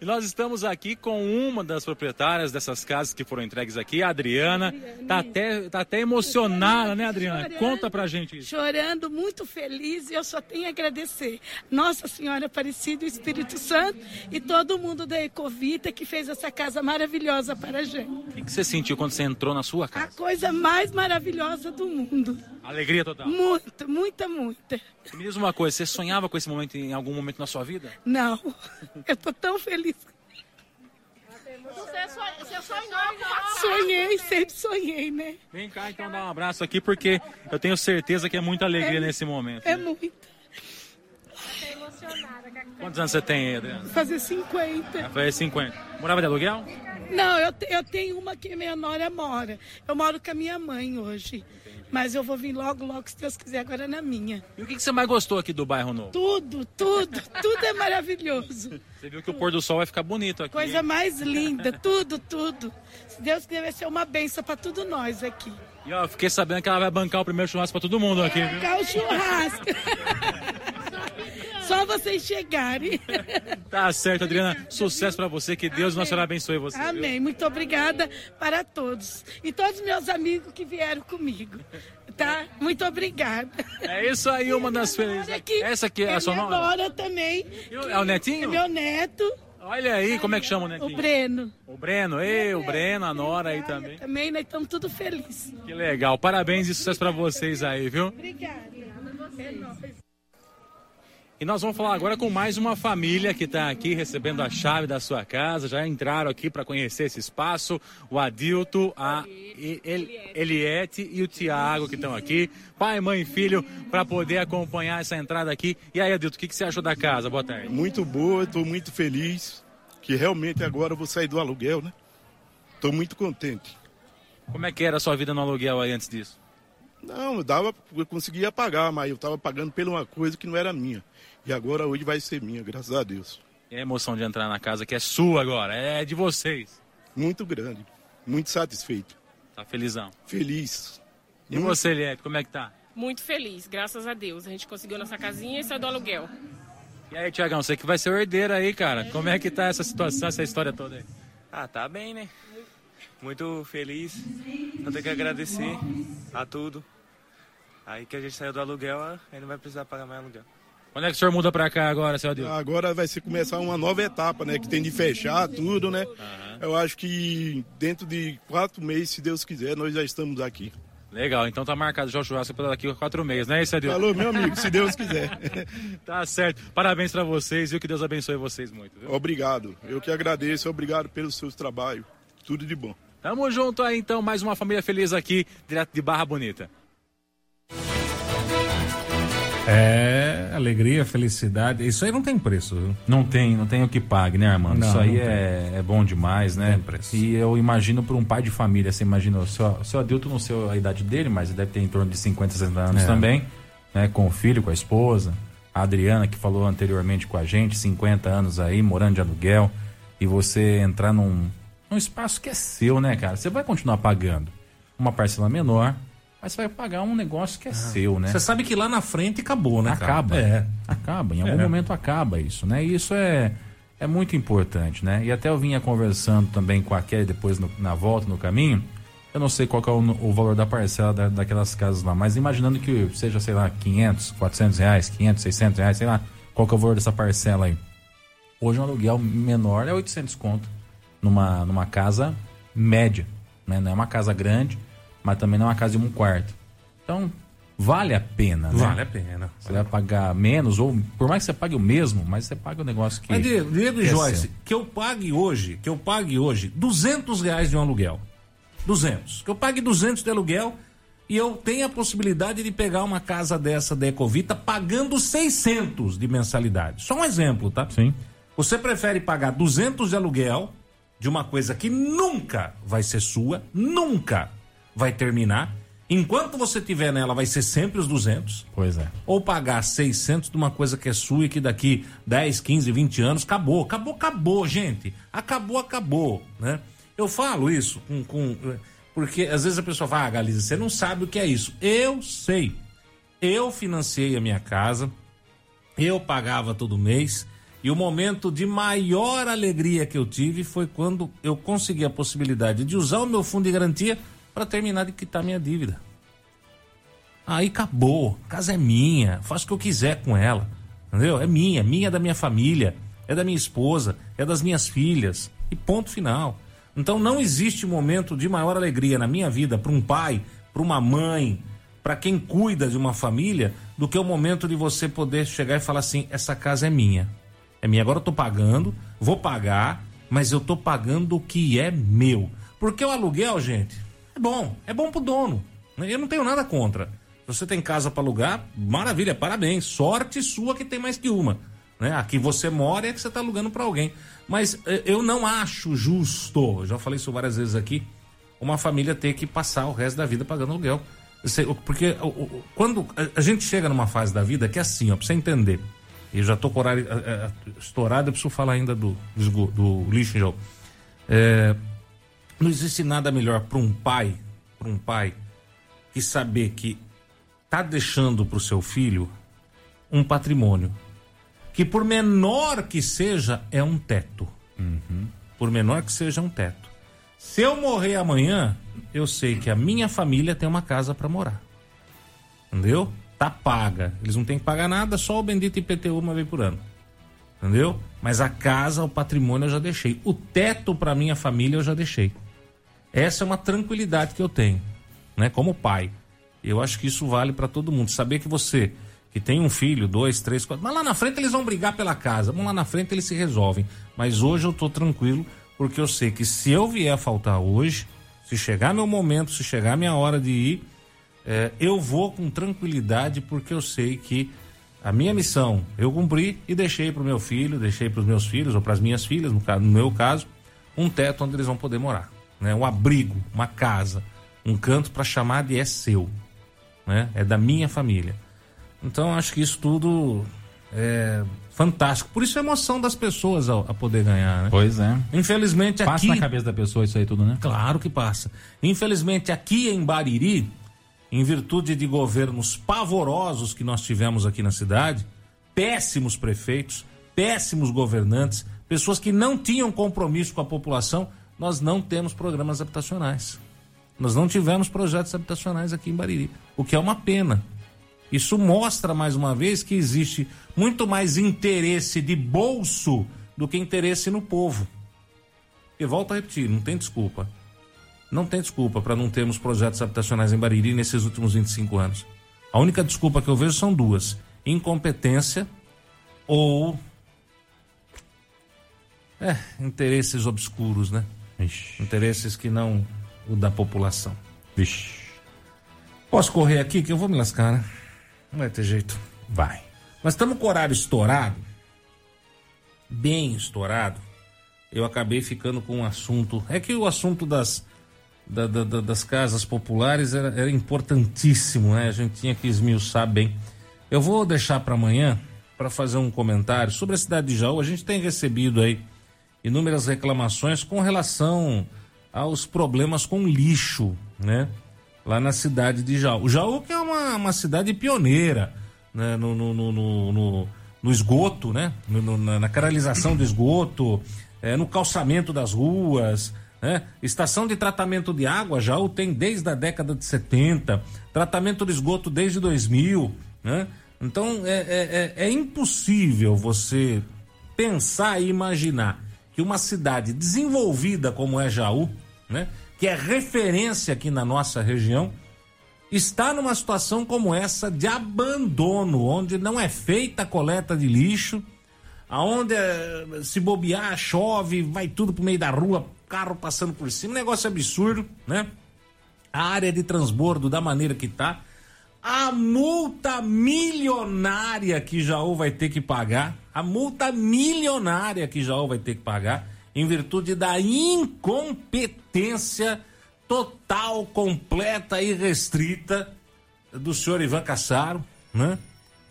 E nós estamos aqui com uma das proprietárias dessas casas que foram entregues aqui, a Adriana. Tá até, tá até emocionada, né, Adriana? Chorando, Conta pra gente isso. Chorando, muito feliz e eu só tenho a agradecer. Nossa Senhora Aparecida, o Espírito Santo e todo mundo da Ecovita que fez essa casa maravilhosa para a gente. O que, que você sentiu quando você entrou na sua casa? A coisa mais maravilhosa do mundo. Alegria total. Muito, muita, muita. Me diz uma coisa, você sonhava com esse momento em algum momento na sua vida? Não. Eu tô tão feliz. Você sonhou? Sonhei, sempre sonhei, né? Vem cá então dar um abraço aqui, porque eu tenho certeza que é muita alegria é, nesse momento. É né? muita. Quantos anos você tem, Adriana? Fazer 50. Ah, fazer 50. Morava de aluguel? Não, eu, eu tenho uma que minha nora mora. Eu moro com a minha mãe hoje. Mas eu vou vir logo, logo, se Deus quiser, agora na minha. E o que, que você mais gostou aqui do bairro novo? Tudo, tudo, tudo é maravilhoso. Você viu que o pôr do sol vai ficar bonito aqui. Coisa mais linda, tudo, tudo. Se Deus quiser, vai ser uma benção para todos nós aqui. E ó, fiquei sabendo que ela vai bancar o primeiro churrasco para todo mundo aqui, viu? Bancar o churrasco. Só vocês chegarem. Tá certo, Adriana. Sucesso para você. Que Deus, Nossa Senhora, abençoe você. Amém. Viu? Muito obrigada para todos. E todos os meus amigos que vieram comigo. Tá? Muito obrigada. É isso aí, uma das felizes. Essa aqui é, é a sua nora? também. É o netinho? É meu neto. Olha aí, como é que chama o netinho? O Breno. O Breno, ei, o Breno, a Nora aí também. Também, nós estamos tudo felizes. Que legal. Parabéns e sucesso para vocês aí, viu? Obrigada. É nóis. E nós vamos falar agora com mais uma família que está aqui recebendo a chave da sua casa. Já entraram aqui para conhecer esse espaço. O Adilto, a Eliette e o Tiago que estão aqui. Pai, mãe e filho, para poder acompanhar essa entrada aqui. E aí, Adilto, o que, que você achou da casa? Boa tarde. Muito boa, estou muito feliz. Que realmente agora eu vou sair do aluguel, né? Estou muito contente. Como é que era a sua vida no aluguel aí antes disso? Não, dava, eu conseguia pagar, mas eu estava pagando por uma coisa que não era minha. E agora hoje vai ser minha, graças a Deus. E a emoção de entrar na casa que é sua agora, é de vocês. Muito grande, muito satisfeito. Tá felizão? Feliz. E muito... você, Eliette, como é que tá? Muito feliz, graças a Deus. A gente conseguiu nossa casinha e saiu do aluguel. E aí, Tiagão, você que vai ser o herdeiro aí, cara. Como é que tá essa situação, essa história toda aí? Ah, tá bem, né? Muito feliz. Eu tenho que agradecer a tudo. Aí que a gente saiu do aluguel, aí não vai precisar pagar mais aluguel. Quando é que o senhor muda para cá agora, seu Adilson? Agora vai ser começar uma nova etapa, né? Que tem de fechar tudo, né? Uhum. Eu acho que dentro de quatro meses, se Deus quiser, nós já estamos aqui. Legal, então tá marcado já o churrasco para daqui a quatro meses, né, isso, Adilson? Falou, meu amigo, se Deus quiser. tá certo. Parabéns para vocês e que Deus abençoe vocês muito. Viu? Obrigado. Eu que agradeço, obrigado pelos seus trabalhos. Tudo de bom. Tamo junto aí, então, mais uma família feliz aqui, direto de Barra Bonita. É, alegria, felicidade. Isso aí não tem preço, viu? Não tem, não tem o que pague, né, Armando? Não, Isso aí é, é, bom demais, né? Tem preço. E eu imagino para um pai de família, você imagina, o seu, seu adulto não sei a idade dele, mas deve ter em torno de 50, 60 anos é. também, né? Com o filho, com a esposa. A Adriana, que falou anteriormente com a gente, 50 anos aí, morando de aluguel. E você entrar num, num espaço que é seu, né, cara? Você vai continuar pagando uma parcela menor, mas você vai pagar um negócio que é ah, seu, né? Você sabe que lá na frente acabou, né? Acaba. É. Acaba. Em algum é. momento acaba isso, né? E isso é, é muito importante, né? E até eu vinha conversando também com a Kelly depois no, na volta, no caminho. Eu não sei qual é o, o valor da parcela da, daquelas casas lá, mas imaginando que seja, sei lá, 500, 400 reais, 500, 600 reais, sei lá, qual que é o valor dessa parcela aí. Hoje um aluguel menor é 800 conto numa, numa casa média, né? Não é uma casa grande, mas também não é uma casa de um quarto. Então, vale a pena, né? Vale a pena. Você vai pagar menos, ou por mais que você pague o mesmo, mas você paga o negócio que. Mas, Diego e é Joyce, seu. que eu pague hoje, que eu pague hoje 200 reais de um aluguel. 200. Que eu pague 200 de aluguel e eu tenho a possibilidade de pegar uma casa dessa da Ecovita pagando 600 de mensalidade. Só um exemplo, tá? Sim. Você prefere pagar 200 de aluguel de uma coisa que nunca vai ser sua, nunca vai terminar. Enquanto você tiver nela, vai ser sempre os 200. Pois é. Ou pagar 600 de uma coisa que é sua e que daqui 10, 15, 20 anos acabou. Acabou, acabou, gente. Acabou, acabou, né? Eu falo isso com, com porque às vezes a pessoa fala, ah, Galiza, você não sabe o que é isso. Eu sei. Eu financiei a minha casa, eu pagava todo mês, e o momento de maior alegria que eu tive foi quando eu consegui a possibilidade de usar o meu fundo de garantia para terminar de quitar minha dívida. Aí acabou, a casa é minha, faço o que eu quiser com ela, entendeu? É minha, minha é da minha família, é da minha esposa, é das minhas filhas e ponto final. Então não existe momento de maior alegria na minha vida para um pai, para uma mãe, para quem cuida de uma família, do que o momento de você poder chegar e falar assim: essa casa é minha, é minha. Agora eu tô pagando, vou pagar, mas eu tô pagando o que é meu. Porque o aluguel, gente, é bom, é bom pro dono. Eu não tenho nada contra. Se você tem casa para alugar, maravilha, parabéns. Sorte sua que tem mais que uma. Né? Aqui você mora é que você está alugando para alguém. Mas eh, eu não acho justo, já falei isso várias vezes aqui, uma família ter que passar o resto da vida pagando aluguel. Porque quando a gente chega numa fase da vida que é assim, ó, pra você entender. E já tô com o horário é, estourado, eu preciso falar ainda do, do, do lixo em jogo. É, não existe nada melhor para um pai, para um pai, que saber que tá deixando para o seu filho um patrimônio que por menor que seja é um teto. Uhum. Por menor que seja um teto. Se eu morrer amanhã, eu sei que a minha família tem uma casa para morar. Entendeu? Tá paga. Eles não têm que pagar nada, só o bendito IPTU uma vez por ano. Entendeu? Mas a casa, o patrimônio eu já deixei. O teto para minha família eu já deixei. Essa é uma tranquilidade que eu tenho, né? Como pai. Eu acho que isso vale para todo mundo. Saber que você que tem um filho, dois, três, quatro. Mas lá na frente eles vão brigar pela casa. Vamos lá na frente eles se resolvem. Mas hoje eu tô tranquilo, porque eu sei que se eu vier a faltar hoje, se chegar meu momento, se chegar minha hora de ir, é, eu vou com tranquilidade, porque eu sei que a minha missão eu cumpri e deixei para o meu filho, deixei para os meus filhos ou para as minhas filhas, no, caso, no meu caso, um teto onde eles vão poder morar, né? Um abrigo, uma casa, um canto para chamar de é seu, né? É da minha família. Então acho que isso tudo é fantástico. Por isso a emoção das pessoas a, a poder ganhar, né? Pois é. Infelizmente passa aqui. Passa na cabeça da pessoa isso aí tudo, né? Claro que passa. Infelizmente aqui em Bariri, em virtude de governos pavorosos que nós tivemos aqui na cidade, péssimos prefeitos, péssimos governantes, pessoas que não tinham compromisso com a população, nós não temos programas habitacionais. Nós não tivemos projetos habitacionais aqui em Bariri, o que é uma pena. Isso mostra mais uma vez que existe muito mais interesse de bolso do que interesse no povo. E volto a repetir, não tem desculpa. Não tem desculpa para não termos projetos habitacionais em Bariri nesses últimos 25 anos. A única desculpa que eu vejo são duas: incompetência ou é, interesses obscuros, né? Ixi. Interesses que não o da população. Vixe. Posso correr aqui que eu vou me lascar, né? Não vai ter jeito. Vai. Mas estamos com o horário estourado, bem estourado. Eu acabei ficando com um assunto. É que o assunto das da, da, das casas populares era, era, importantíssimo, né? A gente tinha que esmiuçar bem. Eu vou deixar para amanhã para fazer um comentário sobre a cidade de Jaú. A gente tem recebido aí inúmeras reclamações com relação aos problemas com lixo, né? Lá na cidade de Jaú. Jaú que é uma, uma cidade pioneira né? no, no, no, no, no esgoto, né? No, na canalização do esgoto, é, no calçamento das ruas, né? Estação de tratamento de água o tem desde a década de 70, tratamento de esgoto desde 2000. Né? Então é, é, é, é impossível você pensar e imaginar que uma cidade desenvolvida como é Jaú, né? que é referência aqui na nossa região, está numa situação como essa de abandono, onde não é feita a coleta de lixo, aonde eh, se bobear, chove, vai tudo pro meio da rua, carro passando por cima, negócio absurdo, né? A área de transbordo da maneira que tá, a multa milionária que Jaú vai ter que pagar, a multa milionária que Jaú vai ter que pagar, em virtude da incompetência total, completa e restrita do senhor Ivan Cassaro, né?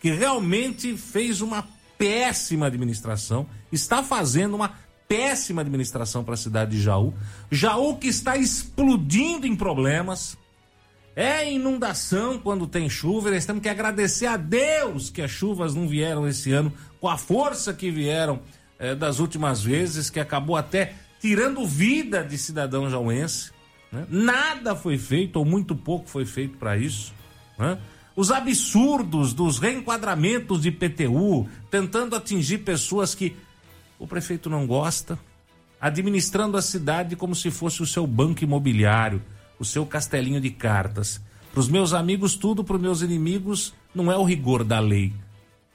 Que realmente fez uma péssima administração, está fazendo uma péssima administração para a cidade de Jaú. Jaú que está explodindo em problemas. É inundação quando tem chuva. Nós temos que agradecer a Deus que as chuvas não vieram esse ano com a força que vieram é, das últimas vezes, que acabou até tirando vida de cidadão jauense. Né? Nada foi feito, ou muito pouco foi feito para isso. Né? Os absurdos dos reenquadramentos de PTU, tentando atingir pessoas que o prefeito não gosta, administrando a cidade como se fosse o seu banco imobiliário, o seu castelinho de cartas. Para os meus amigos, tudo, para os meus inimigos, não é o rigor da lei.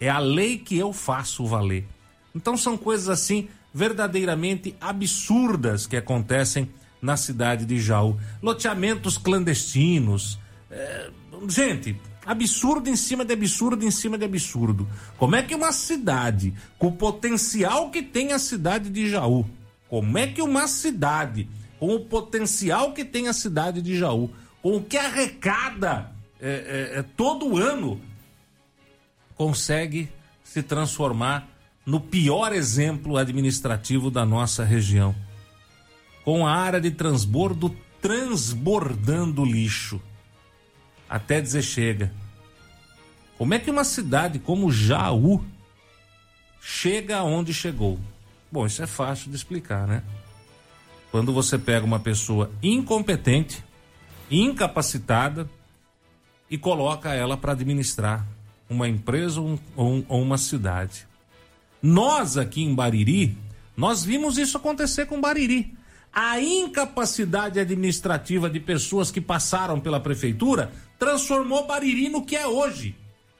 É a lei que eu faço valer. Então são coisas assim verdadeiramente absurdas que acontecem na cidade de Jaú. Loteamentos clandestinos. É... Gente, absurdo em cima de absurdo em cima de absurdo. Como é que uma cidade, com o potencial que tem a cidade de Jaú, como é que uma cidade, com o potencial que tem a cidade de Jaú, com o que arrecada é, é, é, todo ano, consegue se transformar no pior exemplo administrativo da nossa região? Com a área de transbordo transbordando lixo até dizer chega. Como é que uma cidade como Jaú chega aonde chegou? Bom, isso é fácil de explicar, né? Quando você pega uma pessoa incompetente, incapacitada e coloca ela para administrar uma empresa ou, um, ou uma cidade. Nós aqui em Bariri, nós vimos isso acontecer com Bariri. A incapacidade administrativa de pessoas que passaram pela prefeitura transformou Bariri no que é hoje.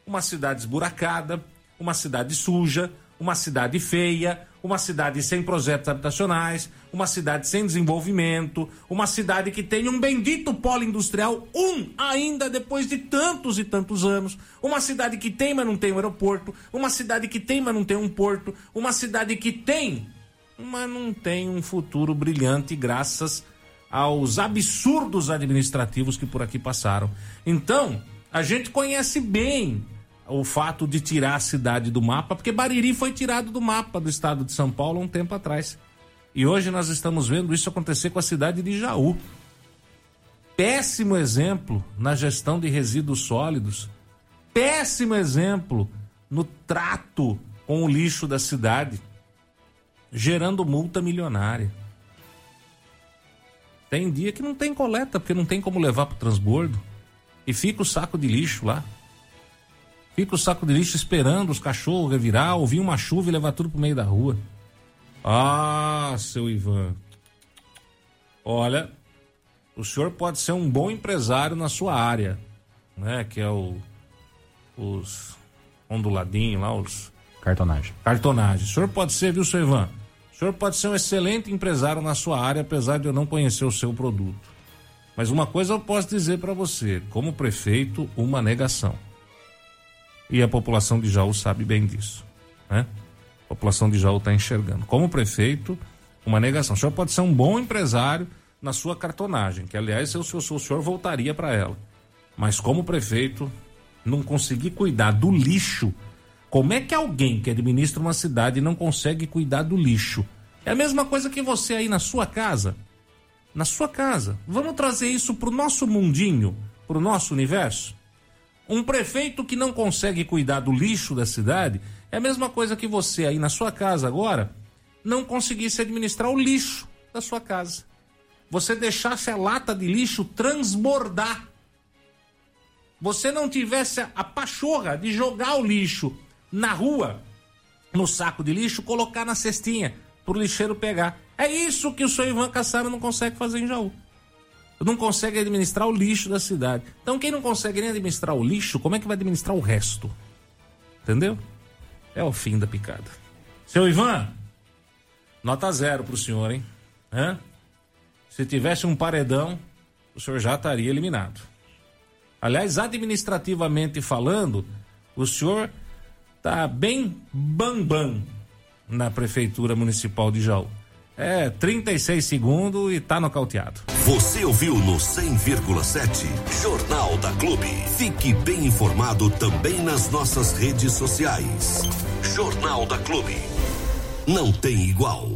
uma cidade esburacada, uma cidade suja, uma cidade feia, uma cidade sem projetos habitacionais, uma cidade sem desenvolvimento, uma cidade que tem um bendito polo industrial, um ainda depois de tantos e tantos anos, uma cidade que tem, mas não tem um aeroporto, uma cidade que tem, mas não tem um porto, uma cidade que tem, mas não tem um futuro brilhante graças aos absurdos administrativos que por aqui passaram. Então, a gente conhece bem o fato de tirar a cidade do mapa, porque Bariri foi tirado do mapa do estado de São Paulo um tempo atrás. E hoje nós estamos vendo isso acontecer com a cidade de Jaú. Péssimo exemplo na gestão de resíduos sólidos. Péssimo exemplo no trato com o lixo da cidade, gerando multa milionária. Tem dia que não tem coleta, porque não tem como levar para o transbordo. E fica o saco de lixo lá. Fica o saco de lixo esperando os cachorros revirar, ouvir uma chuva e levar tudo pro meio da rua. Ah, seu Ivan. Olha, o senhor pode ser um bom empresário na sua área, né? Que é o os onduladinhos lá, os cartonagem. Cartonagem. O senhor pode ser, viu, seu Ivan? O senhor pode ser um excelente empresário na sua área, apesar de eu não conhecer o seu produto. Mas uma coisa eu posso dizer para você, como prefeito, uma negação. E a população de Jaú sabe bem disso. Né? A população de Jaú está enxergando. Como prefeito, uma negação. O senhor pode ser um bom empresário na sua cartonagem, que aliás, se o senhor, o senhor voltaria para ela. Mas como prefeito, não conseguir cuidar do lixo. Como é que alguém que administra uma cidade não consegue cuidar do lixo? É a mesma coisa que você aí na sua casa. Na sua casa. Vamos trazer isso para o nosso mundinho, para o nosso universo? Um prefeito que não consegue cuidar do lixo da cidade é a mesma coisa que você aí na sua casa agora não conseguisse administrar o lixo da sua casa. Você deixasse a lata de lixo transbordar. Você não tivesse a pachorra de jogar o lixo na rua, no saco de lixo, colocar na cestinha para o lixeiro pegar. É isso que o senhor Ivan Cassaro não consegue fazer em Jaú não consegue administrar o lixo da cidade. Então, quem não consegue nem administrar o lixo, como é que vai administrar o resto? Entendeu? É o fim da picada. Seu Ivan, nota zero pro senhor, hein? Hã? Se tivesse um paredão, o senhor já estaria eliminado. Aliás, administrativamente falando, o senhor tá bem bambam na prefeitura municipal de Jaú. É, 36 segundos e tá nocauteado. Você ouviu no 100,7 Jornal da Clube. Fique bem informado também nas nossas redes sociais. Jornal da Clube. Não tem igual.